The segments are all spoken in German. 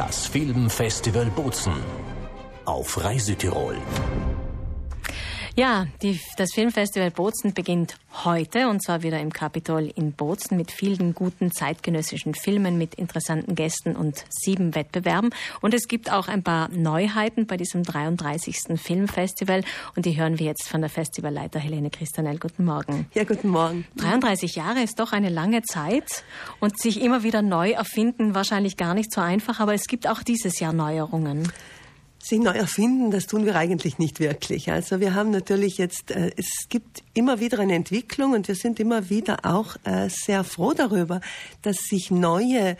Das Filmfestival Bozen auf Reisetirol. Ja, die, das Filmfestival Bozen beginnt heute und zwar wieder im Kapitol in Bozen mit vielen guten zeitgenössischen Filmen, mit interessanten Gästen und sieben Wettbewerben. Und es gibt auch ein paar Neuheiten bei diesem 33. Filmfestival und die hören wir jetzt von der Festivalleiter Helene Christanel. Guten Morgen. Ja, guten Morgen. 33 Jahre ist doch eine lange Zeit und sich immer wieder neu erfinden wahrscheinlich gar nicht so einfach, aber es gibt auch dieses Jahr Neuerungen. Sich neu erfinden, das tun wir eigentlich nicht wirklich. Also wir haben natürlich jetzt, äh, es gibt immer wieder eine Entwicklung und wir sind immer wieder auch äh, sehr froh darüber, dass sich neue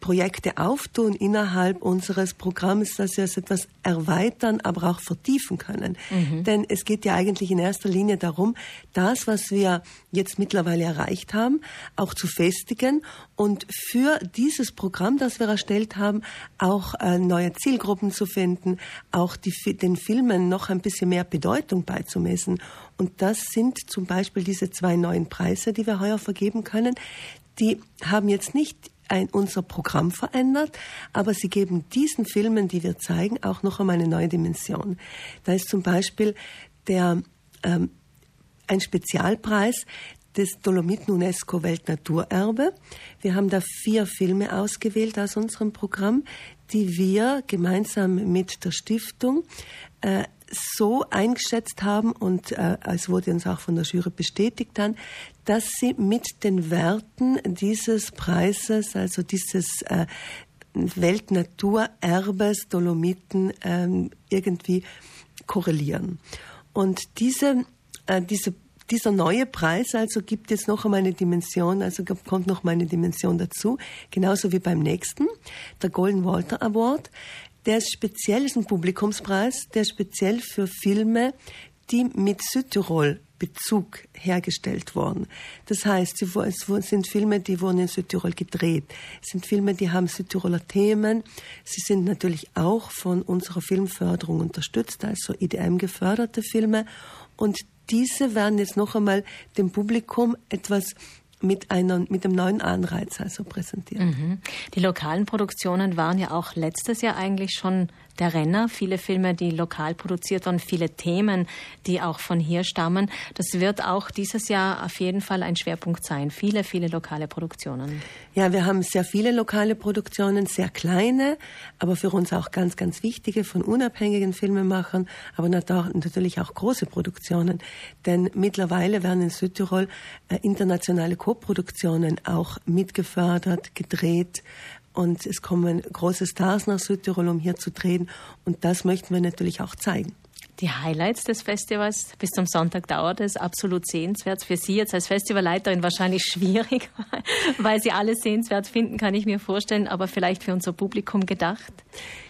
Projekte auftun innerhalb unseres Programms, dass wir es etwas erweitern, aber auch vertiefen können. Mhm. Denn es geht ja eigentlich in erster Linie darum, das, was wir jetzt mittlerweile erreicht haben, auch zu festigen und für dieses Programm, das wir erstellt haben, auch äh, neue Zielgruppen zu finden, auch die, den Filmen noch ein bisschen mehr Bedeutung beizumessen. Und das sind zum Beispiel diese zwei neuen Preise, die wir heuer vergeben können. Die haben jetzt nicht ein, unser Programm verändert, aber sie geben diesen Filmen, die wir zeigen, auch noch einmal eine neue Dimension. Da ist zum Beispiel der, ähm, ein Spezialpreis des Dolomiten UNESCO Weltnaturerbe. Wir haben da vier Filme ausgewählt aus unserem Programm, die wir gemeinsam mit der Stiftung äh, so eingeschätzt haben und äh, es wurde uns auch von der Jury bestätigt dann, dass sie mit den Werten dieses Preises, also dieses äh, Weltnaturerbes Dolomiten ähm, irgendwie korrelieren. Und diese, äh, diese dieser neue Preis also gibt jetzt noch einmal eine Dimension, also kommt noch mal eine Dimension dazu, genauso wie beim nächsten, der Golden Walter Award. Der ist speziell, ist ein Publikumspreis, der speziell für Filme, die mit Südtirol Bezug hergestellt worden. Das heißt, es sind Filme, die wurden in Südtirol gedreht. Es sind Filme, die haben Südtiroler Themen. Sie sind natürlich auch von unserer Filmförderung unterstützt, also IDM geförderte Filme. Und diese werden jetzt noch einmal dem Publikum etwas mit, einer, mit einem neuen Anreiz also präsentiert. Mhm. Die lokalen Produktionen waren ja auch letztes Jahr eigentlich schon der Renner. Viele Filme, die lokal produziert waren, viele Themen, die auch von hier stammen. Das wird auch dieses Jahr auf jeden Fall ein Schwerpunkt sein. Viele, viele lokale Produktionen. Ja, wir haben sehr viele lokale Produktionen, sehr kleine, aber für uns auch ganz, ganz wichtige von unabhängigen Filmemachern, aber natürlich auch große Produktionen. Denn mittlerweile werden in Südtirol äh, internationale Co-Produktionen auch mitgefördert, gedreht und es kommen große Stars nach Südtirol, um hier zu drehen. Und das möchten wir natürlich auch zeigen. Die Highlights des Festivals bis zum Sonntag dauert es absolut sehenswert. Für Sie jetzt als Festivalleiterin wahrscheinlich schwierig, weil Sie alles sehenswert finden, kann ich mir vorstellen, aber vielleicht für unser Publikum gedacht.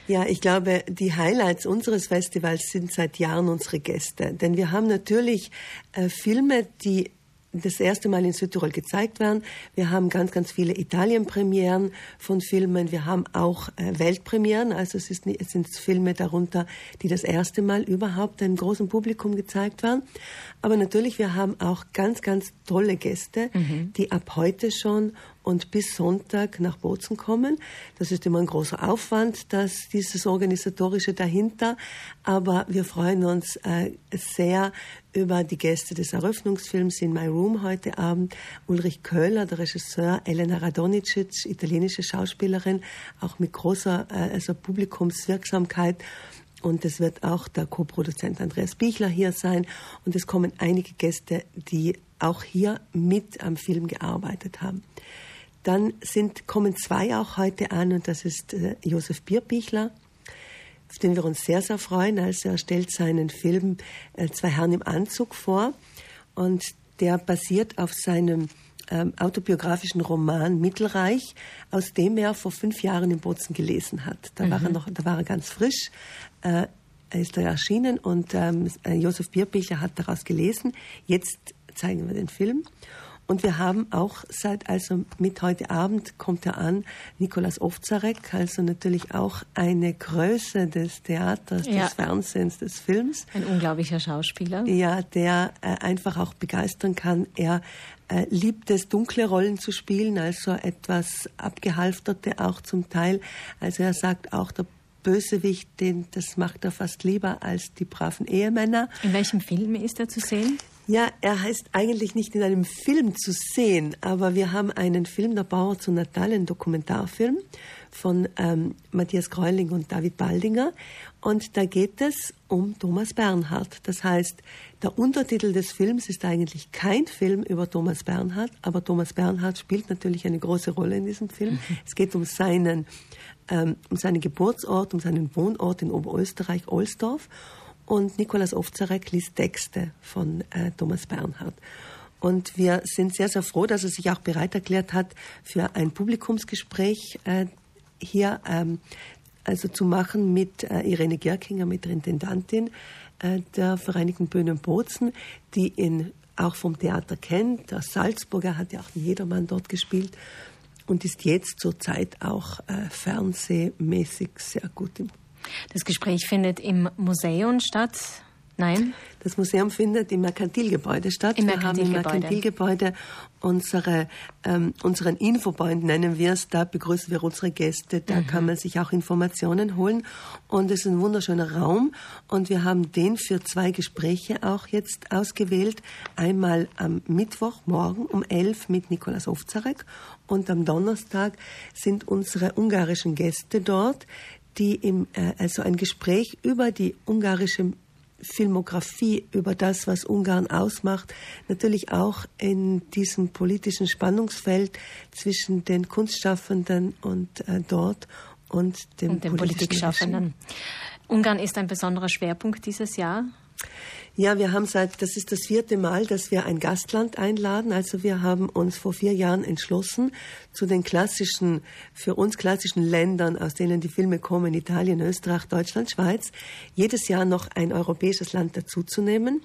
Ja, ich glaube, die Highlights unseres Festivals sind seit Jahren unsere Gäste. Denn wir haben natürlich äh, Filme, die das erste Mal in Südtirol gezeigt werden. Wir haben ganz, ganz viele Italienpremieren von Filmen. Wir haben auch äh, Weltpremieren. Also es, ist, es sind Filme darunter, die das erste Mal überhaupt einem großen Publikum gezeigt werden. Aber natürlich, wir haben auch ganz, ganz tolle Gäste, mhm. die ab heute schon und bis Sonntag nach Bozen kommen. Das ist immer ein großer Aufwand, dass dieses Organisatorische dahinter. Aber wir freuen uns äh, sehr über die Gäste des Eröffnungsfilms in My Room heute Abend. Ulrich Köhler, der Regisseur, Elena Radonicic, italienische Schauspielerin, auch mit großer äh, also Publikumswirksamkeit. Und es wird auch der Co-Produzent Andreas Bichler hier sein. Und es kommen einige Gäste, die auch hier mit am Film gearbeitet haben. Dann sind, kommen zwei auch heute an und das ist äh, Josef Bierbichler, auf den wir uns sehr, sehr freuen. Also er stellt seinen Film äh, Zwei Herren im Anzug vor und der basiert auf seinem ähm, autobiografischen Roman Mittelreich, aus dem er vor fünf Jahren in Bozen gelesen hat. Da mhm. war er mhm. noch, da war er ganz frisch. Äh, er ist da erschienen und ähm, Josef Bierbichler hat daraus gelesen. Jetzt zeigen wir den Film. Und wir haben auch seit, also mit heute Abend kommt er an, Nikolaus Ovzarek, also natürlich auch eine Größe des Theaters, ja. des Fernsehens, des Films. Ein unglaublicher Schauspieler. Ja, der äh, einfach auch begeistern kann. Er äh, liebt es, dunkle Rollen zu spielen, also etwas abgehalfterte auch zum Teil. Also er sagt auch, der Bösewicht, den, das macht er fast lieber als die braven Ehemänner. In welchem Film ist er zu sehen? Ja, er heißt eigentlich nicht in einem Film zu sehen, aber wir haben einen Film, der Bauer zu Natal, einen Dokumentarfilm von ähm, Matthias Greuling und David Baldinger. Und da geht es um Thomas Bernhard. Das heißt, der Untertitel des Films ist eigentlich kein Film über Thomas Bernhard, aber Thomas Bernhard spielt natürlich eine große Rolle in diesem Film. Mhm. Es geht um seinen, ähm, um seinen Geburtsort, um seinen Wohnort in Oberösterreich, Ohlsdorf und Nikolaus Ovzarek liest Texte von äh, Thomas Bernhard. Und wir sind sehr, sehr froh, dass er sich auch bereit erklärt hat, für ein Publikumsgespräch äh, hier ähm, also zu machen mit äh, Irene Gerkinger, mit der Intendantin äh, der Vereinigten Bühnen Bozen, die ihn auch vom Theater kennt. Der Salzburger hat ja auch Jedermann dort gespielt und ist jetzt zurzeit auch äh, fernsehmäßig sehr gut im das Gespräch findet im Museum statt. Nein? Das Museum findet im Merkantilgebäude statt. Im. Wir haben im Merkantilgebäude unsere, ähm, unseren Infopoint, nennen wir es. Da begrüßen wir unsere Gäste. Da mhm. kann man sich auch Informationen holen. Und es ist ein wunderschöner Raum. Und wir haben den für zwei Gespräche auch jetzt ausgewählt. Einmal am Mittwoch, morgen um elf mit Nikolaus Ovzarek. Und am Donnerstag sind unsere ungarischen Gäste dort, die im, äh, also ein Gespräch über die ungarische Filmografie, über das, was Ungarn ausmacht, natürlich auch in diesem politischen Spannungsfeld zwischen den Kunstschaffenden und äh, dort und den, und den Politikschaffenden. Ungarn ist ein besonderer Schwerpunkt dieses Jahr. Ja, wir haben seit, das ist das vierte Mal, dass wir ein Gastland einladen. Also wir haben uns vor vier Jahren entschlossen, zu den klassischen, für uns klassischen Ländern, aus denen die Filme kommen, Italien, Österreich, Deutschland, Schweiz, jedes Jahr noch ein europäisches Land dazuzunehmen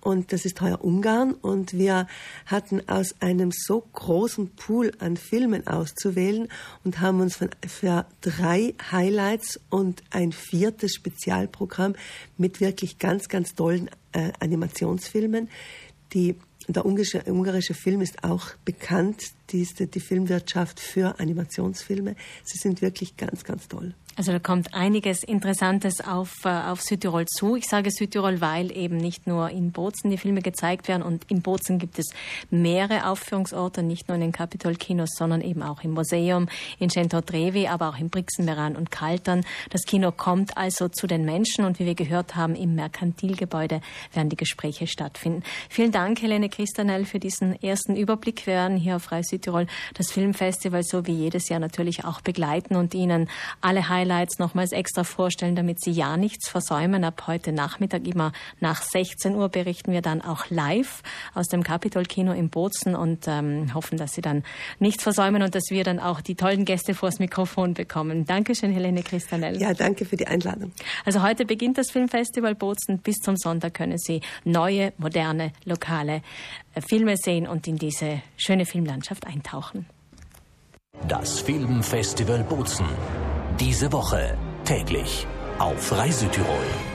und das ist heuer Ungarn und wir hatten aus einem so großen Pool an Filmen auszuwählen und haben uns für drei Highlights und ein viertes Spezialprogramm mit wirklich ganz, ganz tollen äh, Animationsfilmen, die der ungarische, ungarische Film ist auch bekannt, die, die Filmwirtschaft für Animationsfilme. Sie sind wirklich ganz, ganz toll. Also da kommt einiges Interessantes auf, äh, auf Südtirol zu. Ich sage Südtirol, weil eben nicht nur in Bozen die Filme gezeigt werden und in Bozen gibt es mehrere Aufführungsorte, nicht nur in den Capitol-Kinos, sondern eben auch im Museum, in Centro-Trevi, aber auch in Brixenmeran und Kaltern. Das Kino kommt also zu den Menschen und wie wir gehört haben, im Merkantilgebäude werden die Gespräche stattfinden. Vielen Dank, Helene Christanel, für diesen ersten Überblick. Wir werden hier auf Frei Südtirol das Filmfestival so wie jedes Jahr natürlich auch begleiten und Ihnen alle Highlights Highlights nochmals extra vorstellen, damit Sie ja nichts versäumen. Ab heute Nachmittag immer nach 16 Uhr berichten wir dann auch live aus dem Capitol Kino in Bozen und ähm, hoffen, dass Sie dann nichts versäumen und dass wir dann auch die tollen Gäste vors Mikrofon bekommen. Dankeschön, Helene Christanel. Ja, danke für die Einladung. Also heute beginnt das Filmfestival Bozen. Bis zum Sonntag können Sie neue, moderne, lokale äh, Filme sehen und in diese schöne Filmlandschaft eintauchen. Das Filmfestival Bozen. Diese Woche täglich auf Reisetirol.